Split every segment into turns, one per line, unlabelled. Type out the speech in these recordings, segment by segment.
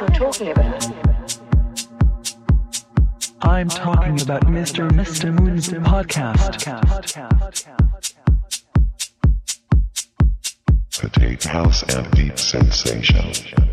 what you're talking about.
I'm talking about Mr. Mr. Moon's podcast.
Potato House and Deep Sensation.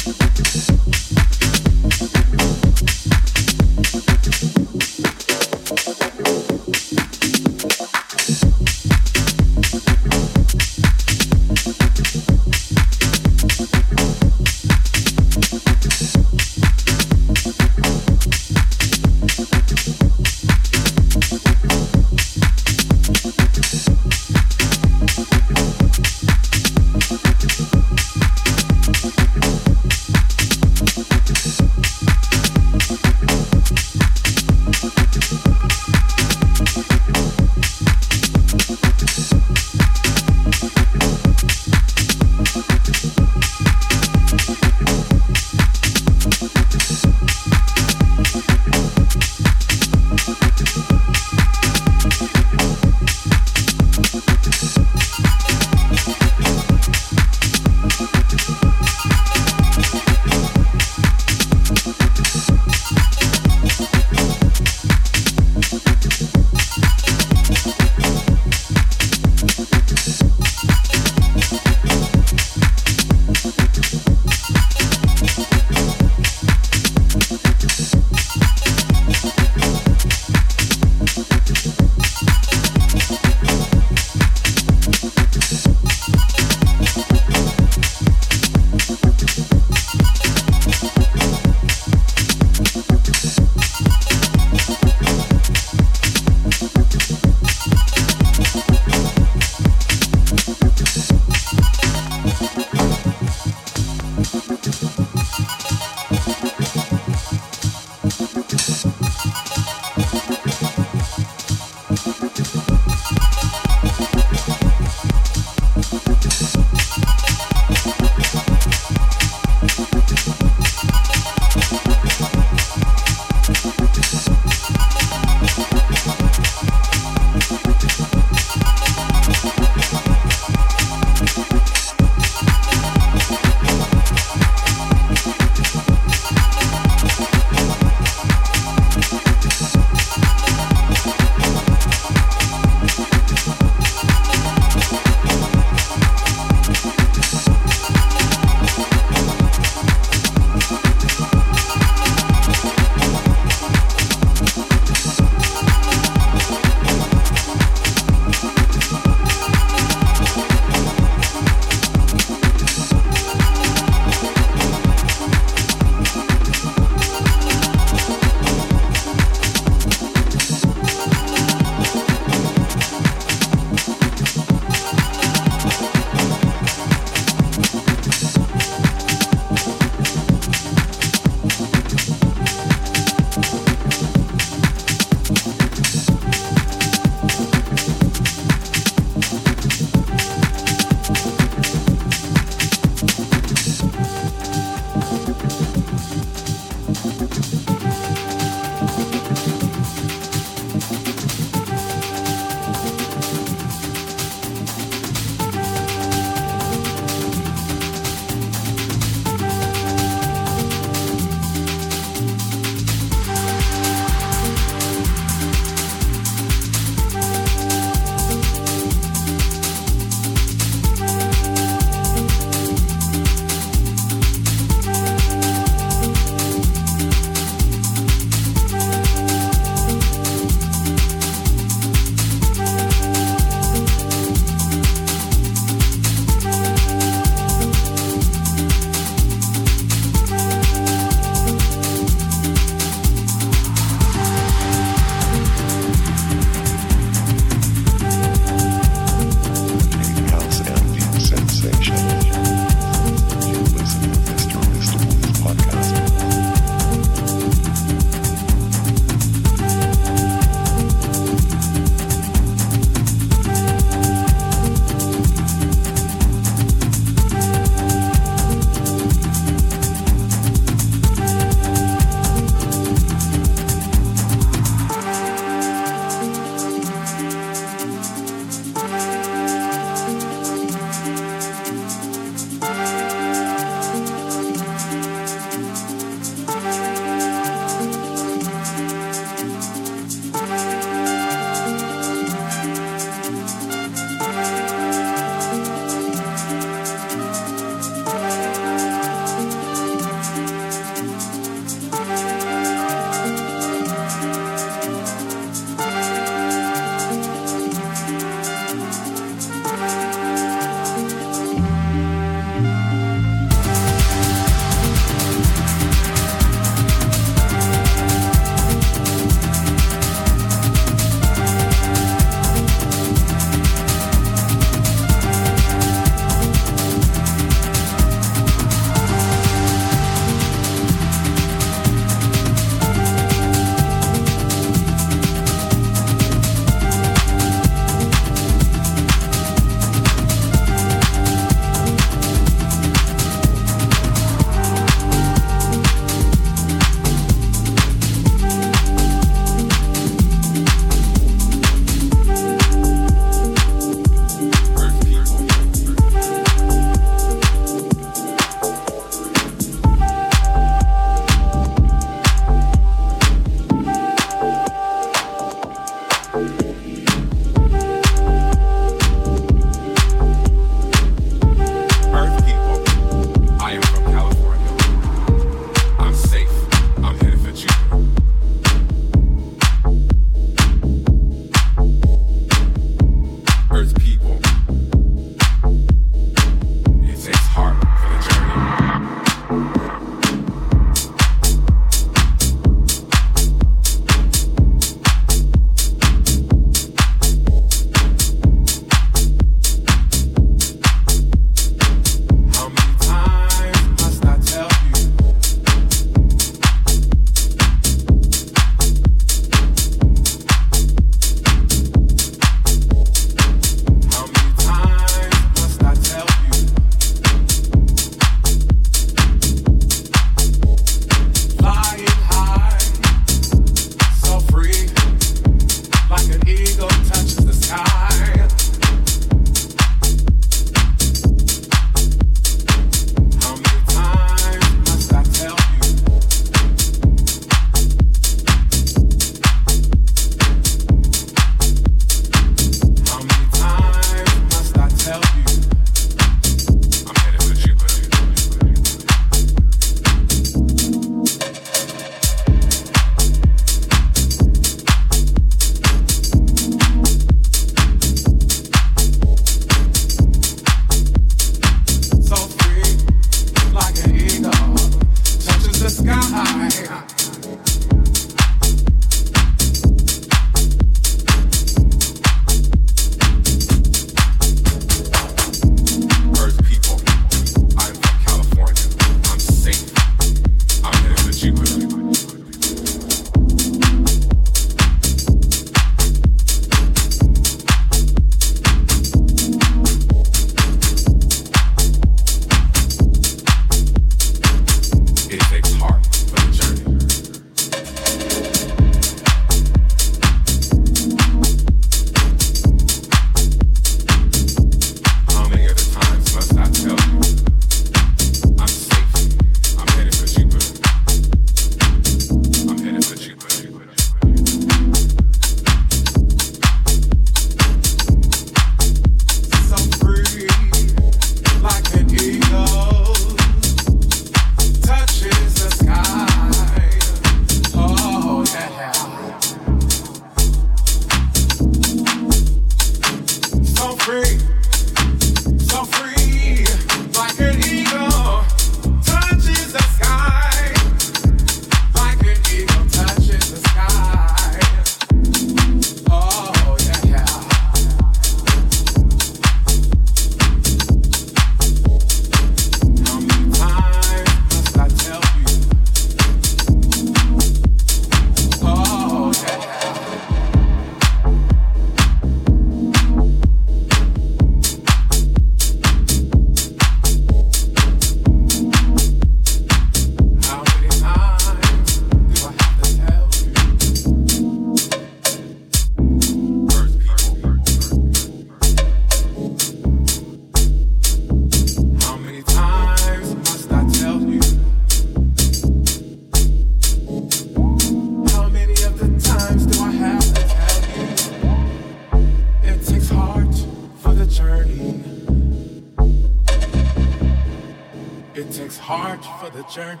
Heart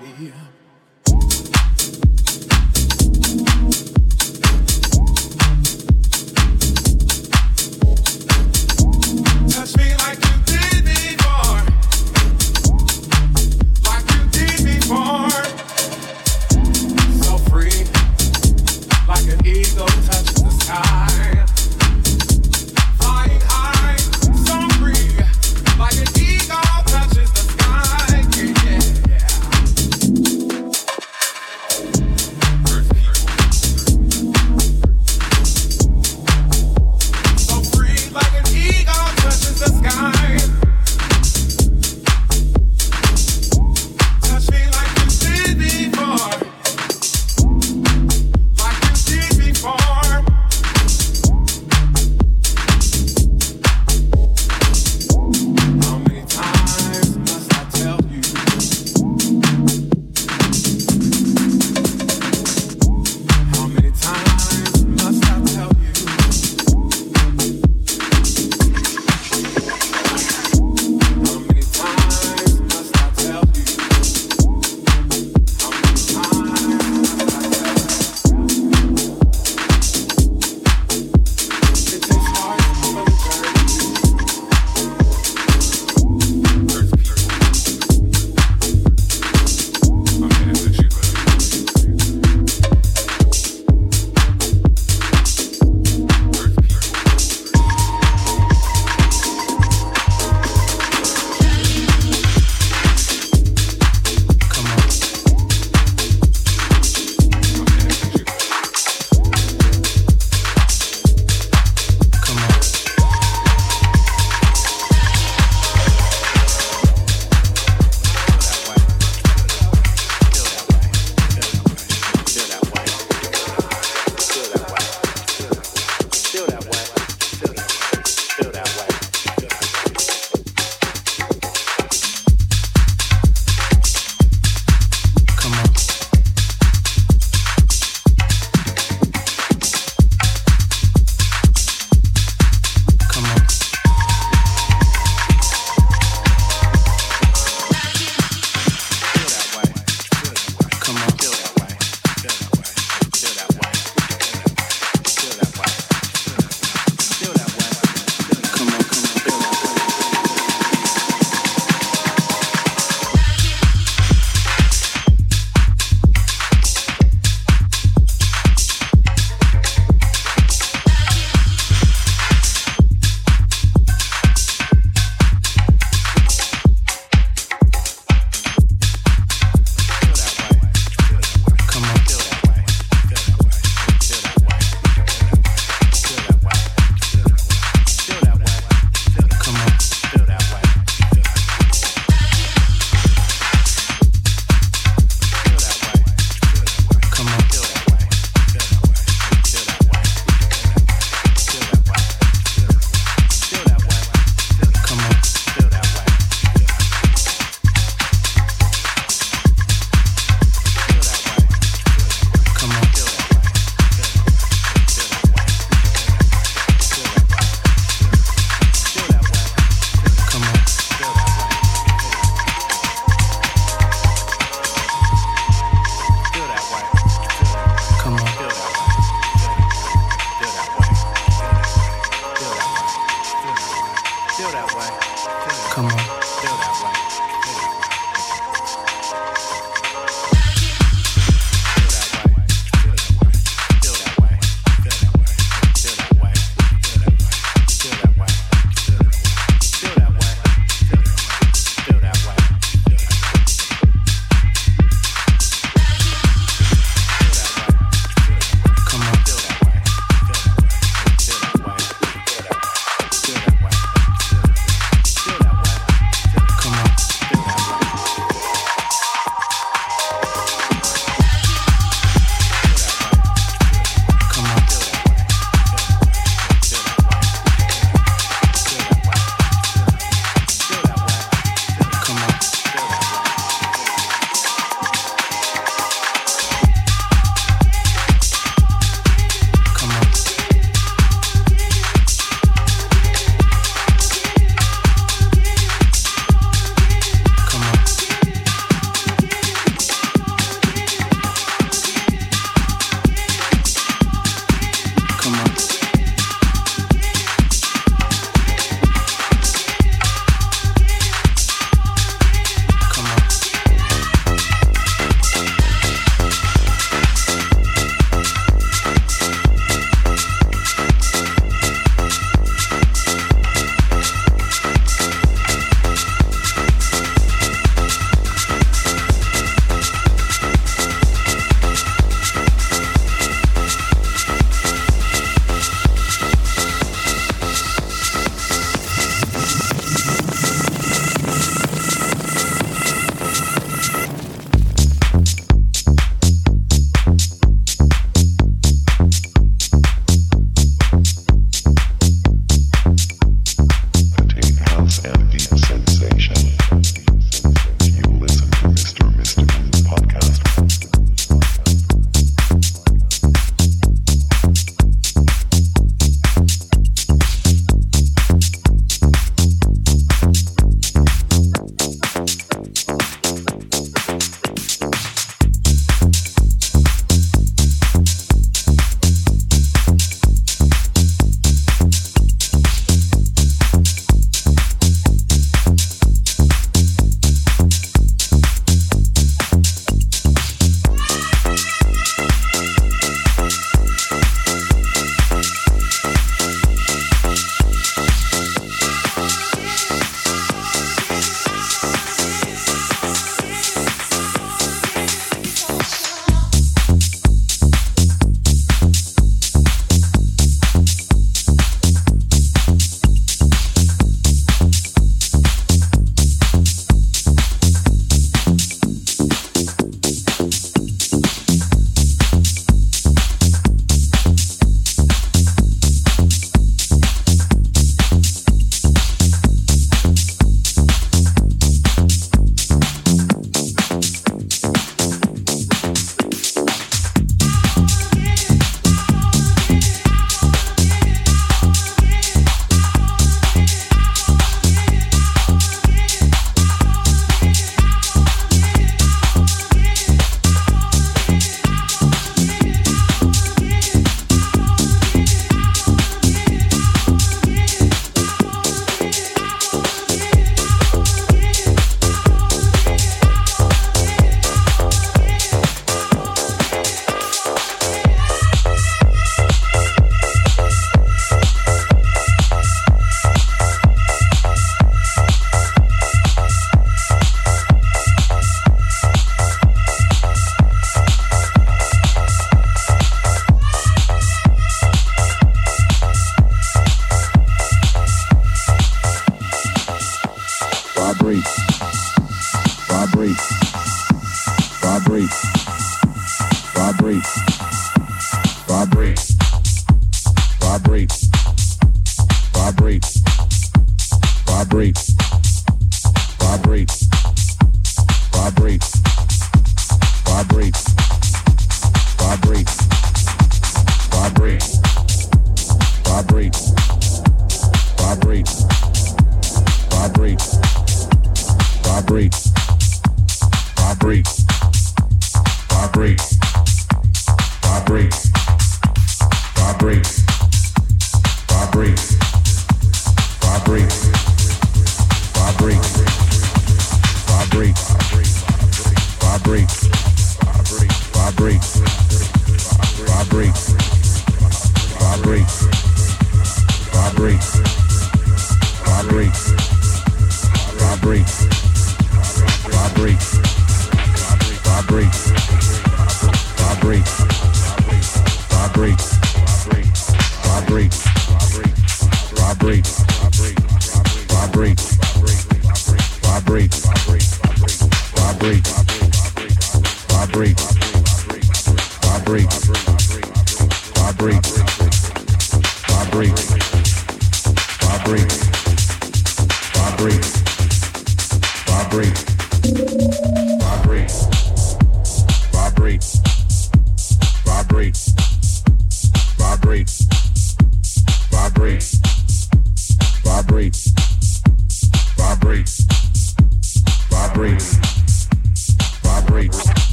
great.